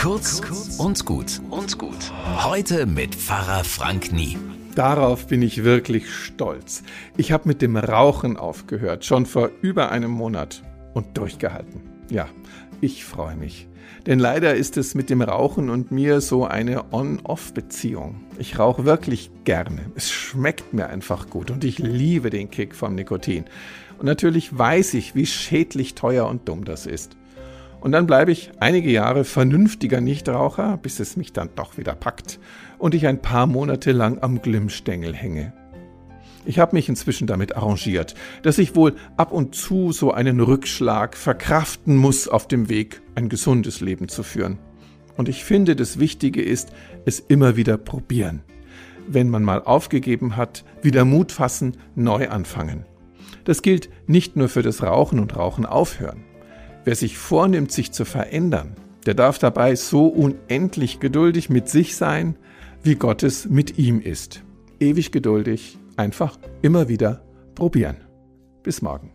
Kurz und gut und gut. Heute mit Pfarrer Frank Nie. Darauf bin ich wirklich stolz. Ich habe mit dem Rauchen aufgehört, schon vor über einem Monat und durchgehalten. Ja, ich freue mich. Denn leider ist es mit dem Rauchen und mir so eine On-Off-Beziehung. Ich rauche wirklich gerne. Es schmeckt mir einfach gut und ich liebe den Kick vom Nikotin. Und natürlich weiß ich, wie schädlich teuer und dumm das ist. Und dann bleibe ich einige Jahre vernünftiger Nichtraucher, bis es mich dann doch wieder packt und ich ein paar Monate lang am Glimmstängel hänge. Ich habe mich inzwischen damit arrangiert, dass ich wohl ab und zu so einen Rückschlag verkraften muss auf dem Weg, ein gesundes Leben zu führen. Und ich finde, das Wichtige ist, es immer wieder probieren. Wenn man mal aufgegeben hat, wieder Mut fassen, neu anfangen. Das gilt nicht nur für das Rauchen und Rauchen aufhören. Wer sich vornimmt, sich zu verändern, der darf dabei so unendlich geduldig mit sich sein, wie Gott es mit ihm ist. Ewig geduldig, einfach immer wieder probieren. Bis morgen.